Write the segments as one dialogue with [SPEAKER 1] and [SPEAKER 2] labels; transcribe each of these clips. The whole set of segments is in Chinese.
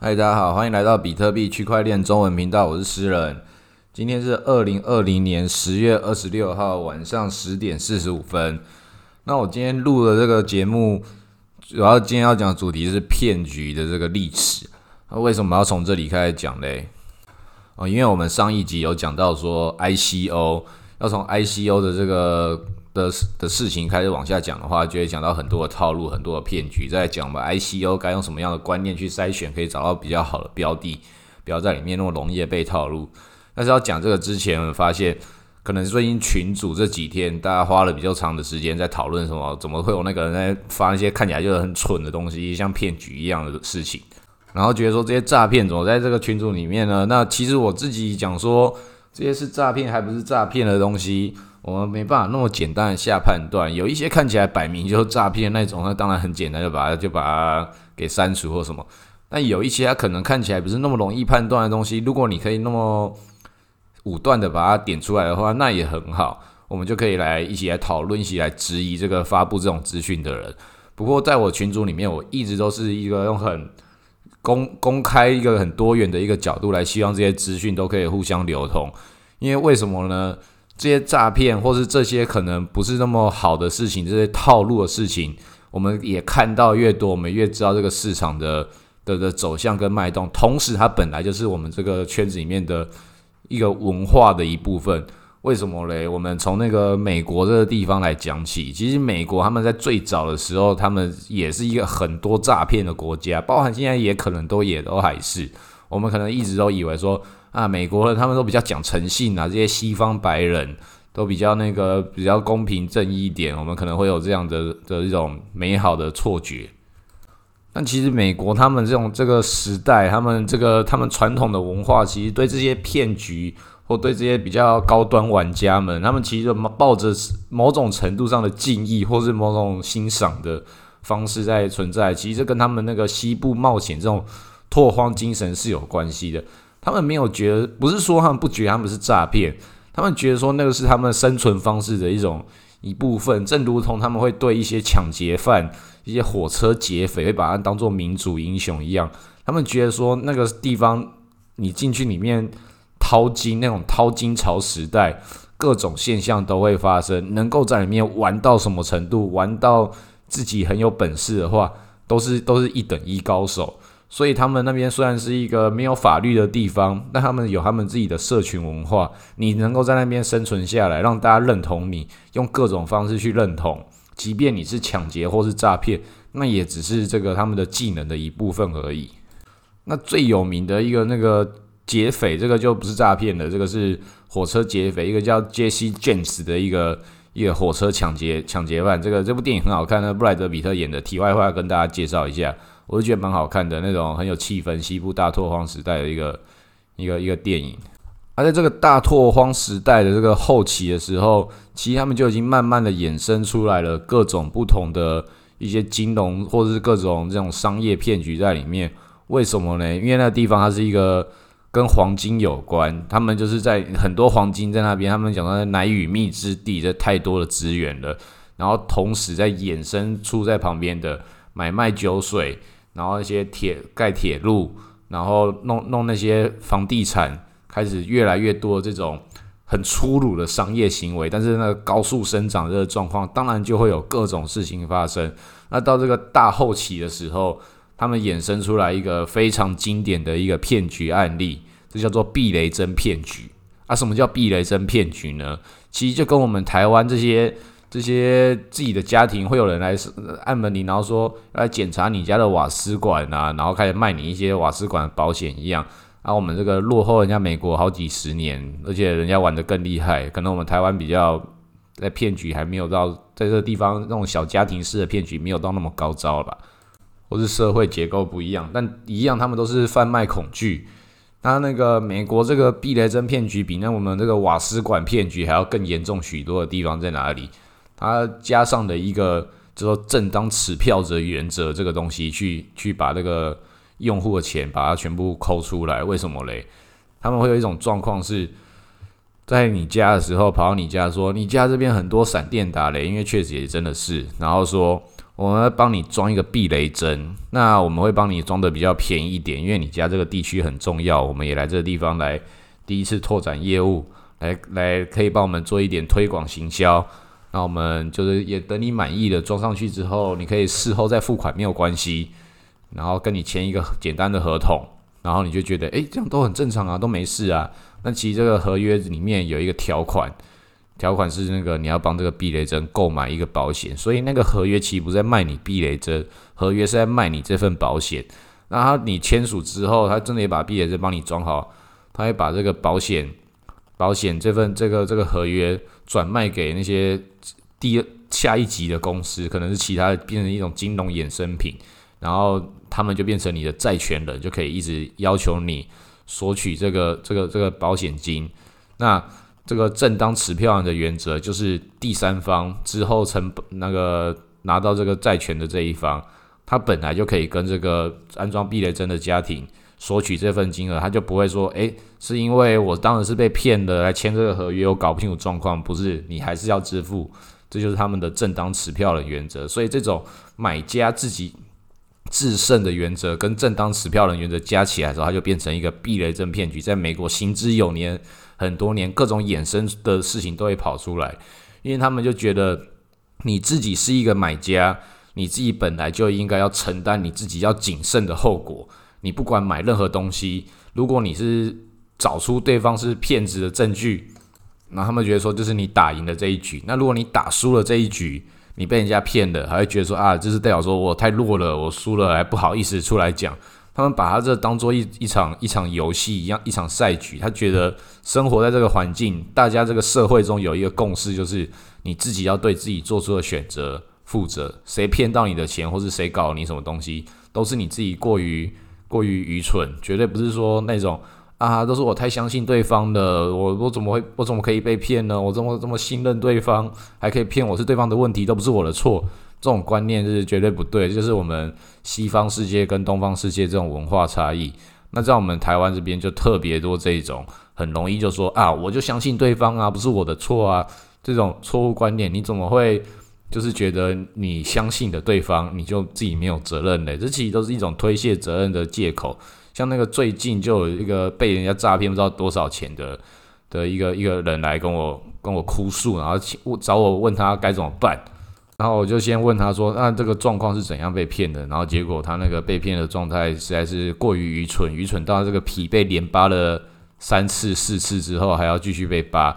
[SPEAKER 1] 嗨，大家好，欢迎来到比特币区块链中文频道，我是诗人。今天是二零二零年十月二十六号晚上十点四十五分。那我今天录的这个节目，主要今天要讲的主题是骗局的这个历史。那为什么要从这里开始讲嘞？哦，因为我们上一集有讲到说 ICO，要从 ICO 的这个。的的事情开始往下讲的话，就会讲到很多的套路，很多的骗局。在讲吧，ICO 该用什么样的观念去筛选，可以找到比较好的标的，不要在里面那么容易被套路。但是要讲这个之前，我发现可能最近群主这几天，大家花了比较长的时间在讨论什么，怎么会有那个人在发一些看起来就是很蠢的东西，像骗局一样的事情，然后觉得说这些诈骗怎么在这个群组里面呢？那其实我自己讲说，这些是诈骗还不是诈骗的东西。我们没办法那么简单的下判断，有一些看起来摆明就是诈骗那种，那当然很简单，就把它就把它给删除或什么。但有一些它可能看起来不是那么容易判断的东西，如果你可以那么武断的把它点出来的话，那也很好。我们就可以来一起来讨论，一起来质疑这个发布这种资讯的人。不过在我群组里面，我一直都是一个用很公公开一个很多元的一个角度来，希望这些资讯都可以互相流通。因为为什么呢？这些诈骗，或是这些可能不是那么好的事情，这些套路的事情，我们也看到越多，我们越知道这个市场的的的走向跟脉动。同时，它本来就是我们这个圈子里面的一个文化的一部分。为什么嘞？我们从那个美国这个地方来讲起，其实美国他们在最早的时候，他们也是一个很多诈骗的国家，包含现在也可能都也都还是。我们可能一直都以为说。啊，美国人他们都比较讲诚信啊，这些西方白人都比较那个比较公平正义一点，我们可能会有这样的的一种美好的错觉。但其实美国他们这种这个时代，他们这个他们传统的文化，其实对这些骗局或对这些比较高端玩家们，他们其实抱着某种程度上的敬意或是某种欣赏的方式在存在。其实跟他们那个西部冒险这种拓荒精神是有关系的。他们没有觉得，不是说他们不觉得他们是诈骗，他们觉得说那个是他们生存方式的一种一部分，正如同他们会对一些抢劫犯、一些火车劫匪会把他当做民主英雄一样。他们觉得说那个地方你进去里面淘金，那种淘金潮时代，各种现象都会发生。能够在里面玩到什么程度，玩到自己很有本事的话，都是都是一等一高手。所以他们那边虽然是一个没有法律的地方，但他们有他们自己的社群文化。你能够在那边生存下来，让大家认同你，用各种方式去认同，即便你是抢劫或是诈骗，那也只是这个他们的技能的一部分而已。那最有名的一个那个劫匪，这个就不是诈骗的，这个是火车劫匪，一个叫杰西·詹姆斯的一个一个火车抢劫抢劫犯。这个这部电影很好看，那布莱德·比特演的。题外话跟大家介绍一下。我就觉得蛮好看的那种，很有气氛，西部大拓荒时代的一个一个一个电影。而在这个大拓荒时代的这个后期的时候，其实他们就已经慢慢的衍生出来了各种不同的一些金融或者是各种这种商业骗局在里面。为什么呢？因为那个地方它是一个跟黄金有关，他们就是在很多黄金在那边，他们讲到奶与蜜之地，这太多的资源了。然后同时在衍生出在旁边的买卖酒水。然后一些铁盖铁路，然后弄弄那些房地产，开始越来越多这种很粗鲁的商业行为。但是那个高速生长这个状况，当然就会有各种事情发生。那到这个大后期的时候，他们衍生出来一个非常经典的一个骗局案例，这叫做避雷针骗局。啊，什么叫避雷针骗局呢？其实就跟我们台湾这些。这些自己的家庭会有人来按门铃，然后说来检查你家的瓦斯管啊，然后开始卖你一些瓦斯管保险一样。啊，我们这个落后人家美国好几十年，而且人家玩的更厉害。可能我们台湾比较在骗局还没有到在这个地方那种小家庭式的骗局没有到那么高招吧，或是社会结构不一样，但一样他们都是贩卖恐惧。那那个美国这个避雷针骗局比那我们这个瓦斯管骗局还要更严重许多的地方在哪里？它加上的一个，就说正当持票者原则这个东西，去去把这个用户的钱把它全部抠出来，为什么嘞？他们会有一种状况是，在你家的时候跑到你家说，你家这边很多闪电打雷，因为确实也真的是，然后说我们帮你装一个避雷针。那我们会帮你装的比较便宜一点，因为你家这个地区很重要，我们也来这个地方来第一次拓展业务，来来可以帮我们做一点推广行销。那我们就是也等你满意了装上去之后，你可以事后再付款没有关系，然后跟你签一个简单的合同，然后你就觉得诶，这样都很正常啊，都没事啊。那其实这个合约里面有一个条款。条款是那个你要帮这个避雷针购买一个保险，所以那个合约其实不在卖你避雷针，合约是在卖你这份保险。那他你签署之后，他真的也把避雷针帮你装好，他会把这个保险保险这份这个这个合约转卖给那些第下一级的公司，可能是其他的变成一种金融衍生品，然后他们就变成你的债权人，就可以一直要求你索取这个这个这个保险金。那这个正当持票人的原则就是第三方之后成那个拿到这个债权的这一方，他本来就可以跟这个安装避雷针的家庭索取这份金额，他就不会说，诶，是因为我当时是被骗的来签这个合约，我搞不清楚状况，不是，你还是要支付，这就是他们的正当持票的原则。所以这种买家自己制胜的原则跟正当持票人原则加起来的时候，它就变成一个避雷针骗局，在美国行之有年。很多年，各种衍生的事情都会跑出来，因为他们就觉得你自己是一个买家，你自己本来就应该要承担你自己要谨慎的后果。你不管买任何东西，如果你是找出对方是骗子的证据，那他们觉得说就是你打赢了这一局。那如果你打输了这一局，你被人家骗了，还会觉得说啊，就是代表说我太弱了，我输了还不好意思出来讲。他们把他这当做一一场一场游戏一样，一场赛局。他觉得生活在这个环境，大家这个社会中有一个共识，就是你自己要对自己做出的选择负责。谁骗到你的钱，或是谁搞你什么东西，都是你自己过于过于愚蠢，绝对不是说那种啊，都是我太相信对方的，我我怎么会我怎么可以被骗呢？我这么这么信任对方，还可以骗我是对方的问题，都不是我的错。这种观念是绝对不对，就是我们西方世界跟东方世界这种文化差异。那在我们台湾这边就特别多这种，很容易就说啊，我就相信对方啊，不是我的错啊，这种错误观念，你怎么会就是觉得你相信的对方，你就自己没有责任嘞？这其实都是一种推卸责任的借口。像那个最近就有一个被人家诈骗不知道多少钱的的一个一个人来跟我跟我哭诉，然后找我问他该怎么办。然后我就先问他说：“那这个状况是怎样被骗的？”然后结果他那个被骗的状态实在是过于愚蠢，愚蠢到这个皮被连扒了三次、四次之后还要继续被扒。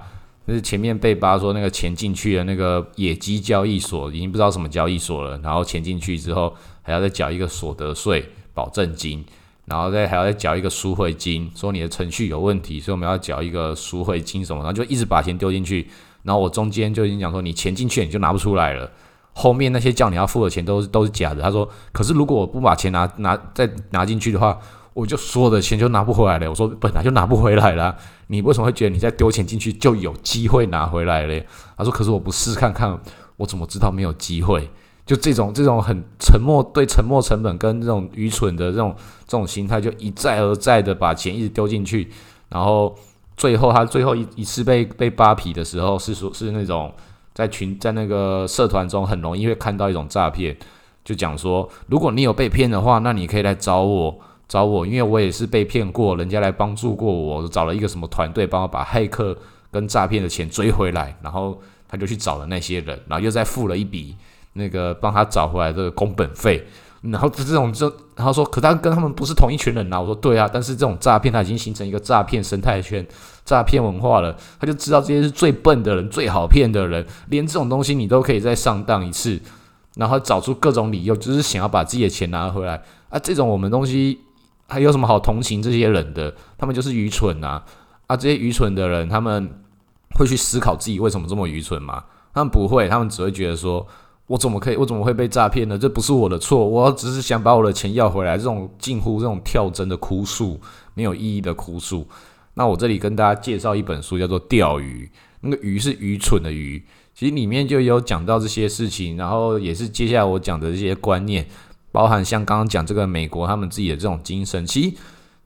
[SPEAKER 1] 就是前面被扒说那个钱进去的那个野鸡交易所已经不知道什么交易所了，然后钱进去之后还要再缴一个所得税保证金，然后再还要再缴一个赎回金，说你的程序有问题，所以我们要缴一个赎回金什么，然后就一直把钱丢进去。然后我中间就已经讲说，你钱进去你就拿不出来了。后面那些叫你要付的钱都是都是假的。他说：“可是如果我不把钱拿拿再拿进去的话，我就所有的钱就拿不回来了。”我说：“本来就拿不回来了，你为什么会觉得你再丢钱进去就有机会拿回来嘞？”他说：“可是我不试看看，我怎么知道没有机会？就这种这种很沉默对沉默成本跟这种愚蠢的这种这种心态，就一再而再的把钱一直丢进去，然后最后他最后一一次被被扒皮的时候，是说是那种。”在群在那个社团中很容易会看到一种诈骗，就讲说，如果你有被骗的话，那你可以来找我，找我，因为我也是被骗过，人家来帮助过我，找了一个什么团队帮我把骇客跟诈骗的钱追回来，然后他就去找了那些人，然后又再付了一笔那个帮他找回来的工本费。然后这种就，然后说，可他跟他们不是同一群人呐。我说对啊，但是这种诈骗他已经形成一个诈骗生态圈、诈骗文化了。他就知道这些是最笨的人、最好骗的人，连这种东西你都可以再上当一次，然后找出各种理由，就是想要把自己的钱拿回来啊。这种我们东西还有什么好同情这些人的？他们就是愚蠢啊！啊，这些愚蠢的人，他们会去思考自己为什么这么愚蠢吗？他们不会，他们只会觉得说。我怎么可以？我怎么会被诈骗呢？这不是我的错，我只是想把我的钱要回来。这种近乎这种跳针的哭诉，没有意义的哭诉。那我这里跟大家介绍一本书，叫做《钓鱼》。那个鱼是愚蠢的鱼，其实里面就有讲到这些事情，然后也是接下来我讲的这些观念，包含像刚刚讲这个美国他们自己的这种精神。其实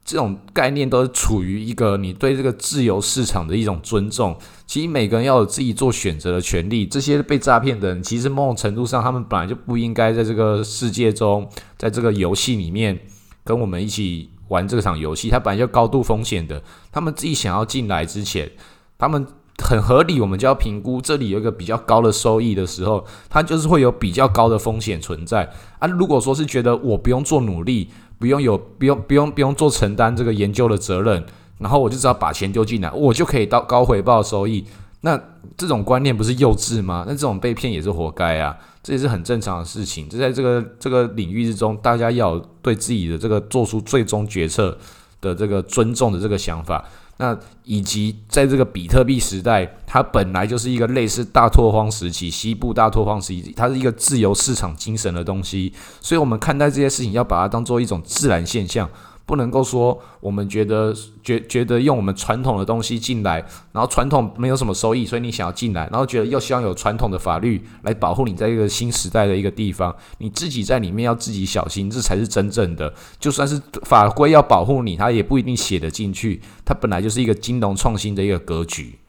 [SPEAKER 1] 这种概念都是处于一个你对这个自由市场的一种尊重。其实每个人要有自己做选择的权利。这些被诈骗的人，其实某种程度上，他们本来就不应该在这个世界中，在这个游戏里面跟我们一起玩这场游戏。他本来就高度风险的。他们自己想要进来之前，他们很合理，我们就要评估这里有一个比较高的收益的时候，它就是会有比较高的风险存在啊。如果说是觉得我不用做努力。不用有，不用不用不用做承担这个研究的责任，然后我就只要把钱丢进来，我就可以到高回报收益。那这种观念不是幼稚吗？那这种被骗也是活该啊，这也是很正常的事情。这在这个这个领域之中，大家要对自己的这个做出最终决策的这个尊重的这个想法。那以及在这个比特币时代，它本来就是一个类似大拓荒时期、西部大拓荒时期，它是一个自由市场精神的东西，所以我们看待这些事情要把它当做一种自然现象。不能够说我们觉得觉觉得用我们传统的东西进来，然后传统没有什么收益，所以你想要进来，然后觉得又希望有传统的法律来保护你在一个新时代的一个地方，你自己在里面要自己小心，这才是真正的。就算是法规要保护你，它也不一定写得进去。它本来就是一个金融创新的一个格局。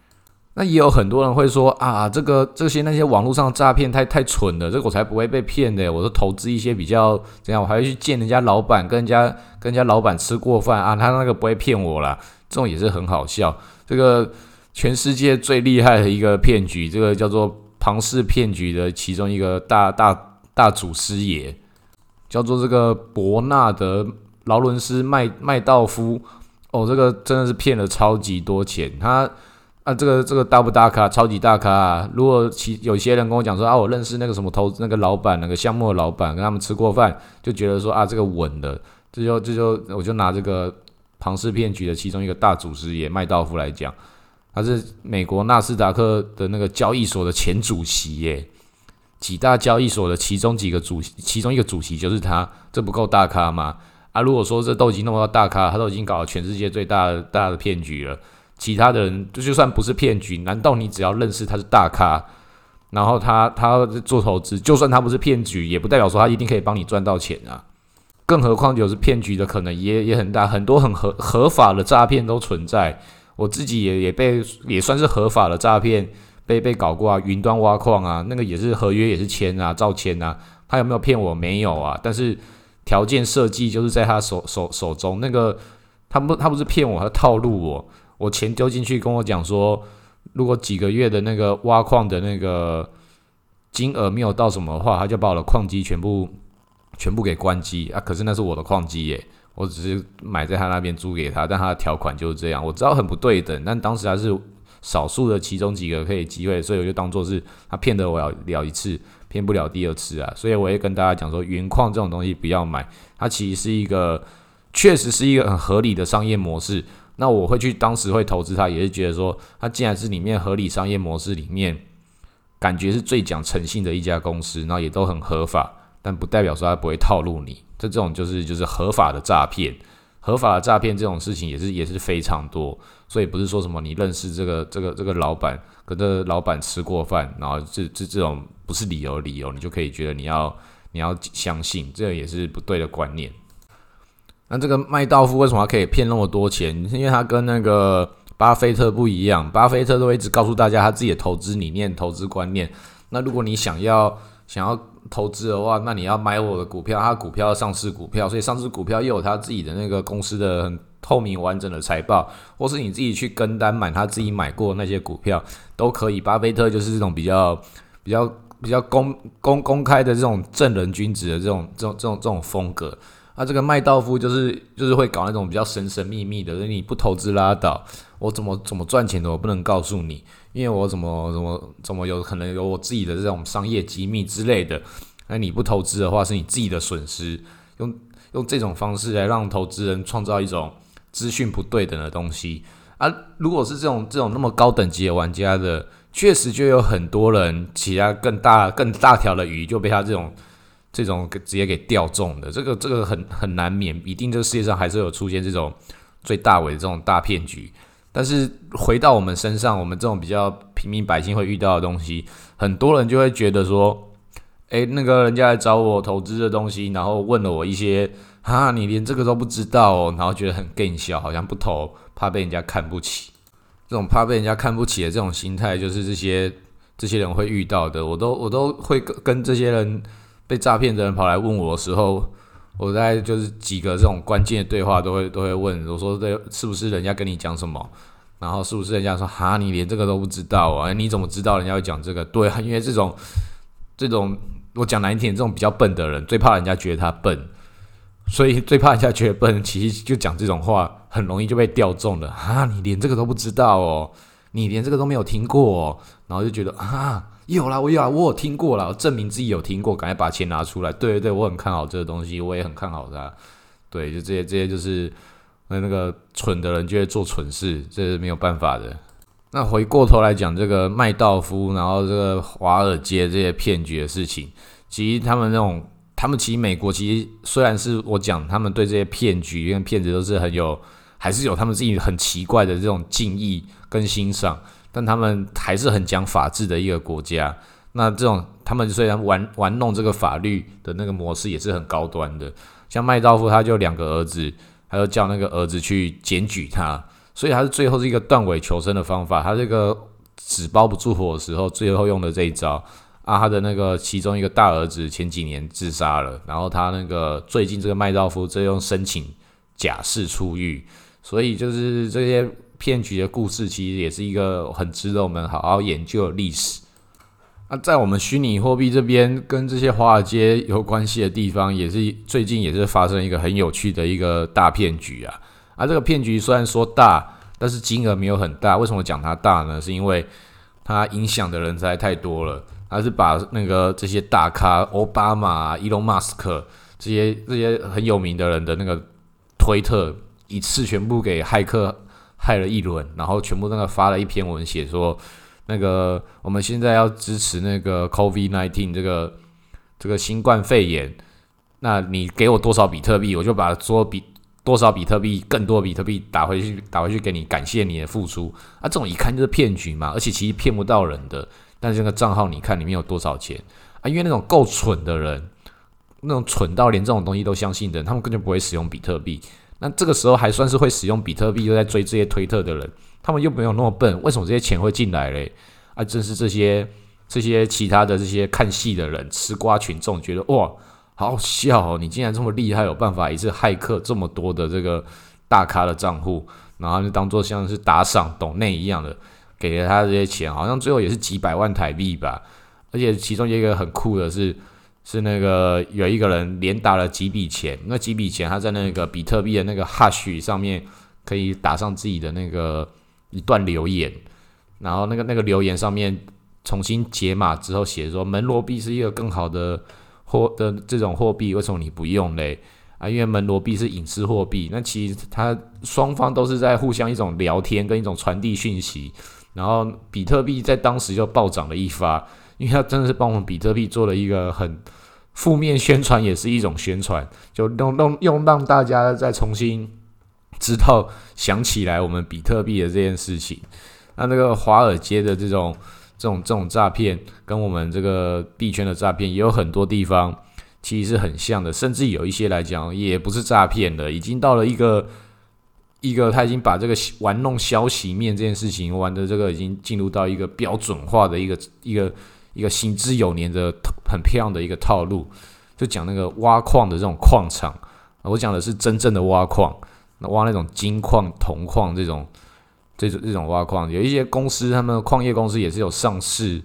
[SPEAKER 1] 那也有很多人会说啊，这个这些那些网络上诈骗太太蠢了，这个我才不会被骗的。我都投资一些比较怎样，我还会去见人家老板，跟人家跟人家老板吃过饭啊，他那个不会骗我啦。这种也是很好笑。这个全世界最厉害的一个骗局，这个叫做庞氏骗局的其中一个大大大祖师爷，叫做这个伯纳德劳伦斯麦麦道夫。哦，这个真的是骗了超级多钱，他。啊，这个这个大不大咖，超级大咖啊！如果其有些人跟我讲说啊，我认识那个什么投那个老板，那个项目的老板，跟他们吃过饭，就觉得说啊，这个稳的，这就这就我就拿这个庞氏骗局的其中一个大祖师爷麦道夫来讲，他是美国纳斯达克的那个交易所的前主席耶，几大交易所的其中几个主其中一个主席就是他，这不够大咖吗？啊，如果说这都已经弄到大咖，他都已经搞了全世界最大的大的骗局了。其他的人就就算不是骗局，难道你只要认识他是大咖，然后他他做投资，就算他不是骗局，也不代表说他一定可以帮你赚到钱啊？更何况有是骗局的可能也也很大，很多很合合法的诈骗都存在。我自己也也被也算是合法的诈骗被被搞过啊，云端挖矿啊，那个也是合约也是签啊，照签啊，他有没有骗我？没有啊，但是条件设计就是在他手手手中，那个他不他不是骗我，他套路我。我钱丢进去，跟我讲说，如果几个月的那个挖矿的那个金额没有到什么的话，他就把我的矿机全部全部给关机啊！可是那是我的矿机耶，我只是买在他那边租给他，但他的条款就是这样。我知道很不对等，但当时还是少数的其中几个可以机会，所以我就当做是他骗得我了了一次，骗不了第二次啊！所以我也跟大家讲说，云矿这种东西不要买，它其实是一个确实是一个很合理的商业模式。那我会去当时会投资它，也是觉得说，它既然是里面合理商业模式里面，感觉是最讲诚信的一家公司，然后也都很合法，但不代表说它不会套路你。这这种就是就是合法的诈骗，合法的诈骗这种事情也是也是非常多，所以不是说什么你认识这个这个这个老板，跟这老板吃过饭，然后这这这种不是理由理由，你就可以觉得你要你要相信，这也是不对的观念。那这个麦道夫为什么可以骗那么多钱？因为他跟那个巴菲特不一样，巴菲特都一直告诉大家他自己的投资理念、投资观念。那如果你想要想要投资的话，那你要买我的股票，他股票上市股票，所以上市股票又有他自己的那个公司的很透明完整的财报，或是你自己去跟单买他自己买过那些股票都可以。巴菲特就是这种比较比较比较公公公开的这种正人君子的这种这种这种这种风格。他这个麦道夫就是就是会搞那种比较神神秘秘的，你不投资拉倒，我怎么怎么赚钱的我不能告诉你，因为我怎么怎么怎么有可能有我自己的这种商业机密之类的，那你不投资的话是你自己的损失，用用这种方式来让投资人创造一种资讯不对等的东西啊，如果是这种这种那么高等级的玩家的，确实就有很多人其他更大更大条的鱼就被他这种。这种直接给钓中的，这个这个很很难免，一定这个世界上还是有出现这种最大尾的这种大骗局。但是回到我们身上，我们这种比较平民百姓会遇到的东西，很多人就会觉得说，诶，那个人家来找我投资的东西，然后问了我一些啊，你连这个都不知道，然后觉得很更小，好像不投，怕被人家看不起。这种怕被人家看不起的这种心态，就是这些这些人会遇到的。我都我都会跟跟这些人被诈骗的人跑来问我的时候，我在就是几个这种关键的对话都会都会问我说：这是不是人家跟你讲什么？然后是不是人家说哈，你连这个都不知道啊？你怎么知道人家会讲这个？对啊，因为这种这种我讲难听点，这种比较笨的人最怕人家觉得他笨。所以最怕人家觉得笨，其实就讲这种话，很容易就被调中了啊！你连这个都不知道哦，你连这个都没有听过，哦，然后就觉得啊，有啦，我有啊，我有听过了，证明自己有听过，赶快把钱拿出来。对对对，我很看好这个东西，我也很看好它。对，就这些这些就是那那个蠢的人就会做蠢事，这是没有办法的。那回过头来讲这个麦道夫，然后这个华尔街这些骗局的事情，其实他们那种。他们其实美国其实虽然是我讲，他们对这些骗局跟骗子都是很有，还是有他们自己很奇怪的这种敬意跟欣赏，但他们还是很讲法治的一个国家。那这种他们虽然玩玩弄这个法律的那个模式也是很高端的，像麦道夫他就两个儿子，他就叫那个儿子去检举他，所以他是最后是一个断尾求生的方法。他这个纸包不住火的时候，最后用的这一招。啊，他的那个其中一个大儿子前几年自杀了，然后他那个最近这个麦道夫在用申请假释出狱，所以就是这些骗局的故事，其实也是一个很值得我们好好研究的历史。那在我们虚拟货币这边，跟这些华尔街有关系的地方，也是最近也是发生一个很有趣的一个大骗局啊。啊，这个骗局虽然说大，但是金额没有很大。为什么讲它大呢？是因为它影响的人实在太多了。它是把那个这些大咖，奥巴马、伊隆马斯克这些这些很有名的人的那个推特，一次全部给骇客害了一轮，然后全部那个发了一篇文，写说那个我们现在要支持那个 COVID nineteen 这个这个新冠肺炎，那你给我多少比特币，我就把说比多少比特币更多比特币打回去，打回去给你，感谢你的付出。啊，这种一看就是骗局嘛，而且其实骗不到人的。但是这个账号，你看里面有多少钱啊？因为那种够蠢的人，那种蠢到连这种东西都相信的人，他们根本不会使用比特币。那这个时候还算是会使用比特币，又在追这些推特的人，他们又没有那么笨，为什么这些钱会进来嘞？啊，正是这些这些其他的这些看戏的人、吃瓜群众觉得哇，好笑哦！你竟然这么厉害，有办法一次骇客这么多的这个大咖的账户，然后就当做像是打赏、懂内一样的。给了他这些钱，好像最后也是几百万台币吧。而且其中一个很酷的是，是那个有一个人连打了几笔钱，那几笔钱他在那个比特币的那个 hash 上面可以打上自己的那个一段留言，然后那个那个留言上面重新解码之后写说门罗币是一个更好的货的这种货币，为什么你不用嘞？啊，因为门罗币是隐私货币，那其实它双方都是在互相一种聊天跟一种传递讯息。然后比特币在当时就暴涨了一发，因为他真的是帮我们比特币做了一个很负面宣传，也是一种宣传，就用用用让大家再重新知道想起来我们比特币的这件事情。那这个华尔街的这种这种这种诈骗，跟我们这个币圈的诈骗也有很多地方其实是很像的，甚至有一些来讲也不是诈骗的，已经到了一个。一个他已经把这个玩弄消息面这件事情玩的这个已经进入到一个标准化的一个一个一个行之有年的很漂亮的一个套路，就讲那个挖矿的这种矿场，我讲的是真正的挖矿，那挖那种金矿、铜矿这种这种这种挖矿，有一些公司，他们矿业公司也是有上市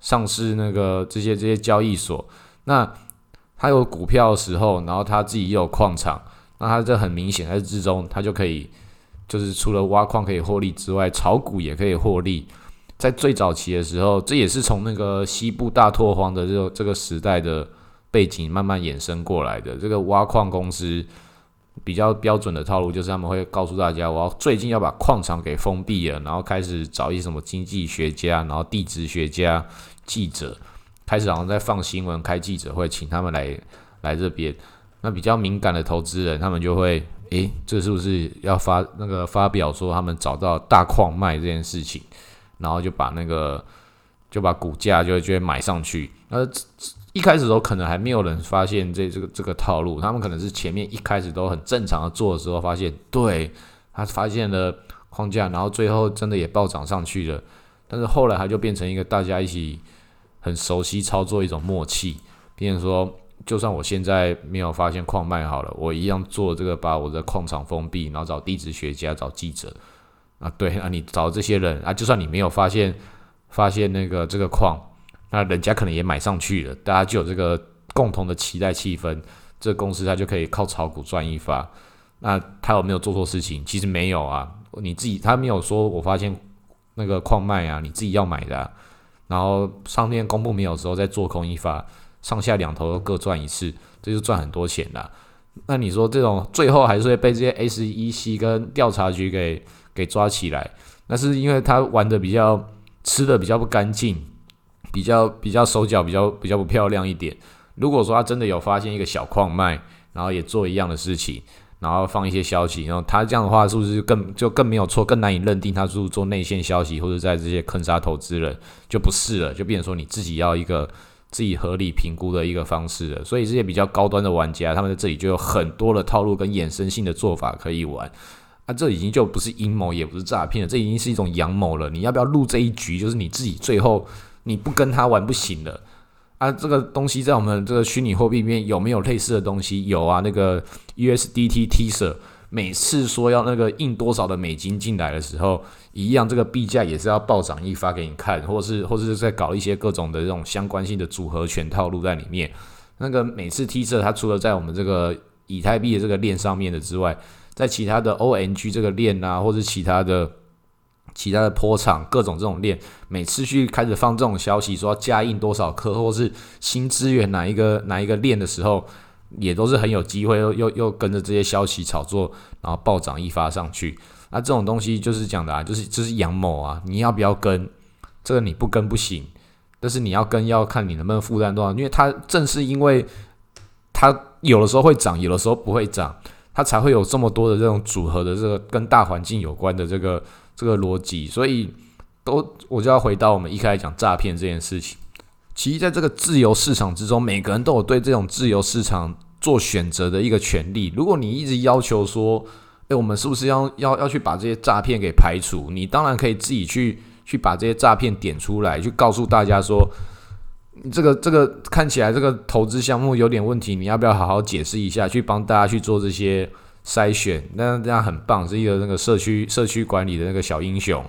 [SPEAKER 1] 上市那个这些这些交易所，那他有股票的时候，然后他自己也有矿场。那他这很明显，在之中，他就可以，就是除了挖矿可以获利之外，炒股也可以获利。在最早期的时候，这也是从那个西部大拓荒的这个这个时代的背景慢慢衍生过来的。这个挖矿公司比较标准的套路，就是他们会告诉大家，我要最近要把矿场给封闭了，然后开始找一些什么经济学家，然后地质学家、记者，开始好像在放新闻、开记者会，请他们来来这边。那比较敏感的投资人，他们就会，诶，这是不是要发那个发表说他们找到大矿脉这件事情，然后就把那个就把股价就就买上去。那一开始的时候可能还没有人发现这这个这个套路，他们可能是前面一开始都很正常的做的时候，发现对他发现了框架，然后最后真的也暴涨上去了。但是后来它就变成一个大家一起很熟悉操作一种默契，变成说，就算我现在没有发现矿脉好了，我一样做这个把我的矿场封闭，然后找地质学家、找记者啊，对啊，你找这些人啊，就算你没有发现发现那个这个矿。那人家可能也买上去了，大家就有这个共同的期待气氛，这公司它就可以靠炒股赚一发。那他有没有做错事情？其实没有啊，你自己他没有说，我发现那个矿脉啊，你自己要买的，然后上面公布没有的时候再做空一发，上下两头各赚一次，这就赚很多钱了。那你说这种最后还是会被这些 SEC 跟调查局给给抓起来？那是因为他玩的比较吃的比较不干净。比较比较手脚比较比较不漂亮一点。如果说他真的有发现一个小矿脉，然后也做一样的事情，然后放一些消息，然后他这样的话是不是更就更没有错，更难以认定他是做内线消息或者在这些坑杀投资人就不是了，就变成说你自己要一个自己合理评估的一个方式了。所以这些比较高端的玩家，他们在这里就有很多的套路跟衍生性的做法可以玩。啊，这已经就不是阴谋，也不是诈骗了，这已经是一种阳谋了。你要不要入这一局？就是你自己最后。你不跟他玩不行的啊！这个东西在我们这个虚拟货币里面有没有类似的东西？有啊，那个 USDT Tether 每次说要那个印多少的美金进来的时候，一样这个币价也是要暴涨一发给你看，或是或者是在搞一些各种的这种相关性的组合拳套路在里面。那个每次 Tether 它除了在我们这个以太币的这个链上面的之外，在其他的 ONG 这个链啊，或者其他的。其他的坡场各种这种链，每次去开始放这种消息，说加印多少颗，或是新资源哪一个哪一个链的时候，也都是很有机会又又又跟着这些消息炒作，然后暴涨一发上去。那这种东西就是讲的啊，就是就是阳谋啊，你要不要跟？这个你不跟不行，但是你要跟要看你能不能负担多少，因为它正是因为它有的时候会涨，有的时候不会涨，它才会有这么多的这种组合的这个跟大环境有关的这个。这个逻辑，所以都我就要回到我们一开始讲诈骗这件事情。其实，在这个自由市场之中，每个人都有对这种自由市场做选择的一个权利。如果你一直要求说，诶，我们是不是要要要去把这些诈骗给排除？你当然可以自己去去把这些诈骗点出来，去告诉大家说，这个这个看起来这个投资项目有点问题，你要不要好好解释一下，去帮大家去做这些。筛选，那这样很棒，是一个那个社区社区管理的那个小英雄。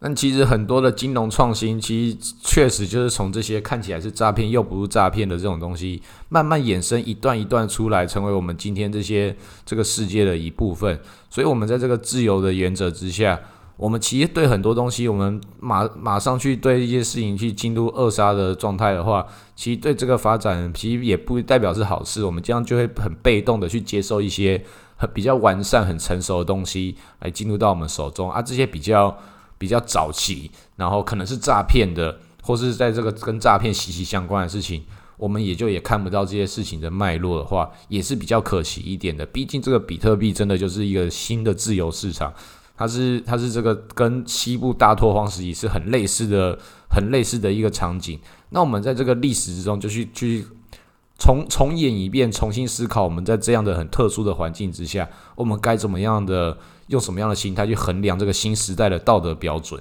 [SPEAKER 1] 但其实很多的金融创新，其实确实就是从这些看起来是诈骗又不是诈骗的这种东西，慢慢衍生一段一段出来，成为我们今天这些这个世界的一部分。所以，我们在这个自由的原则之下。我们其实对很多东西，我们马马上去对一些事情去进入扼杀的状态的话，其实对这个发展其实也不代表是好事。我们这样就会很被动的去接受一些很比较完善、很成熟的东西来进入到我们手中啊。这些比较比较早期，然后可能是诈骗的，或是在这个跟诈骗息息相关的事情，我们也就也看不到这些事情的脉络的话，也是比较可惜一点的。毕竟这个比特币真的就是一个新的自由市场。它是它是这个跟西部大拓荒时期是很类似的，很类似的一个场景。那我们在这个历史之中，就去去重重演一遍，重新思考我们在这样的很特殊的环境之下，我们该怎么样的用什么样的心态去衡量这个新时代的道德标准。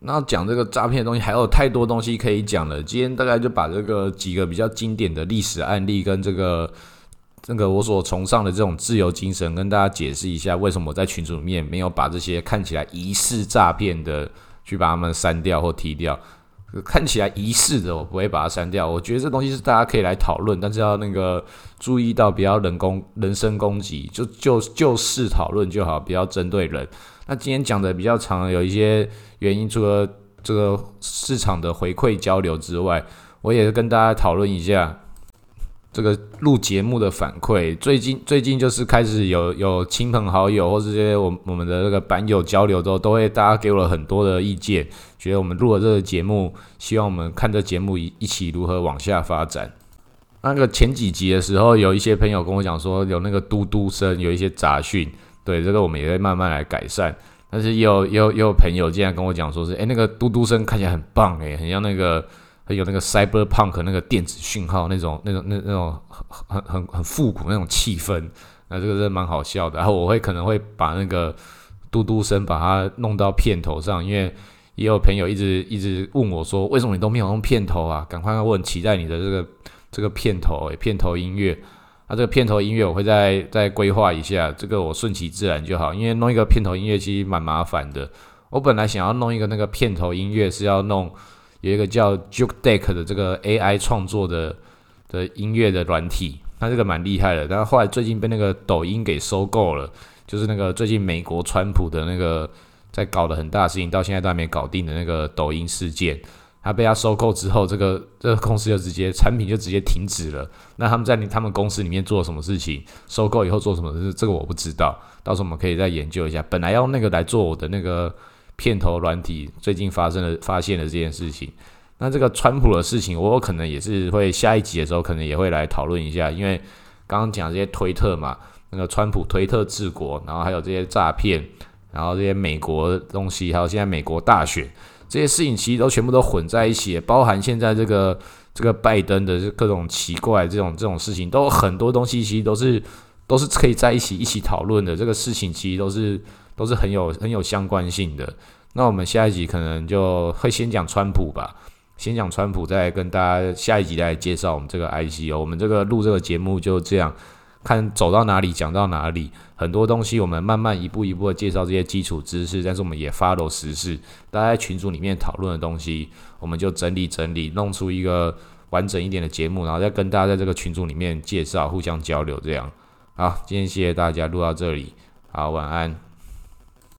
[SPEAKER 1] 那讲这个诈骗的东西还有太多东西可以讲了。今天大概就把这个几个比较经典的历史案例跟这个。这个我所崇尚的这种自由精神，跟大家解释一下，为什么我在群组里面没有把这些看起来疑似诈骗的去把他们删掉或踢掉。看起来疑似的，我不会把它删掉。我觉得这东西是大家可以来讨论，但是要那个注意到不要人工人身攻击，就就就事讨论就好，不要针对人。那今天讲的比较长，有一些原因，除了这个市场的回馈交流之外，我也是跟大家讨论一下。这个录节目的反馈，最近最近就是开始有有亲朋好友或是这些我我们的那个版友交流之后，都会大家给我了很多的意见，觉得我们录了这个节目，希望我们看这节目一一起如何往下发展。那个前几集的时候，有一些朋友跟我讲说，有那个嘟嘟声，有一些杂讯，对这个我们也会慢慢来改善。但是也有也有也有朋友竟然跟我讲说是，哎，那个嘟嘟声看起来很棒，诶，很像那个。很有那个 cyberpunk 那个电子讯号那种那种那那种很很很很复古那种气氛，那这个是蛮好笑的。然后我会可能会把那个嘟嘟声把它弄到片头上，因为也有朋友一直一直问我说，为什么你都没有用片头啊？赶快，我很期待你的这个这个片头，片头音乐。那这个片头音乐我会再再规划一下，这个我顺其自然就好，因为弄一个片头音乐其实蛮麻烦的。我本来想要弄一个那个片头音乐是要弄。有一个叫 Juke Deck 的这个 AI 创作的的音乐的软体，它这个蛮厉害的。但是后来最近被那个抖音给收购了，就是那个最近美国川普的那个在搞的很大事情，到现在都还没搞定的那个抖音事件，它被他收购之后，这个这个公司就直接产品就直接停止了。那他们在他们公司里面做什么事情？收购以后做什么？事？这个我不知道，到时候我们可以再研究一下。本来要那个来做我的那个。片头软体最近发生了发现了这件事情，那这个川普的事情，我可能也是会下一集的时候可能也会来讨论一下，因为刚刚讲这些推特嘛，那个川普推特治国，然后还有这些诈骗，然后这些美国东西，还有现在美国大选这些事情，其实都全部都混在一起，包含现在这个这个拜登的各种奇怪这种这种事情，都很多东西其实都是都是可以在一起一起讨论的，这个事情其实都是。都是很有很有相关性的。那我们下一集可能就会先讲川普吧，先讲川普，再跟大家下一集来介绍我们这个 IC 哦。我们这个录这个节目就这样，看走到哪里讲到哪里。很多东西我们慢慢一步一步的介绍这些基础知识，但是我们也 follow 时事，大家在群组里面讨论的东西，我们就整理整理，弄出一个完整一点的节目，然后再跟大家在这个群组里面介绍，互相交流这样。好，今天谢谢大家录到这里，好，晚安。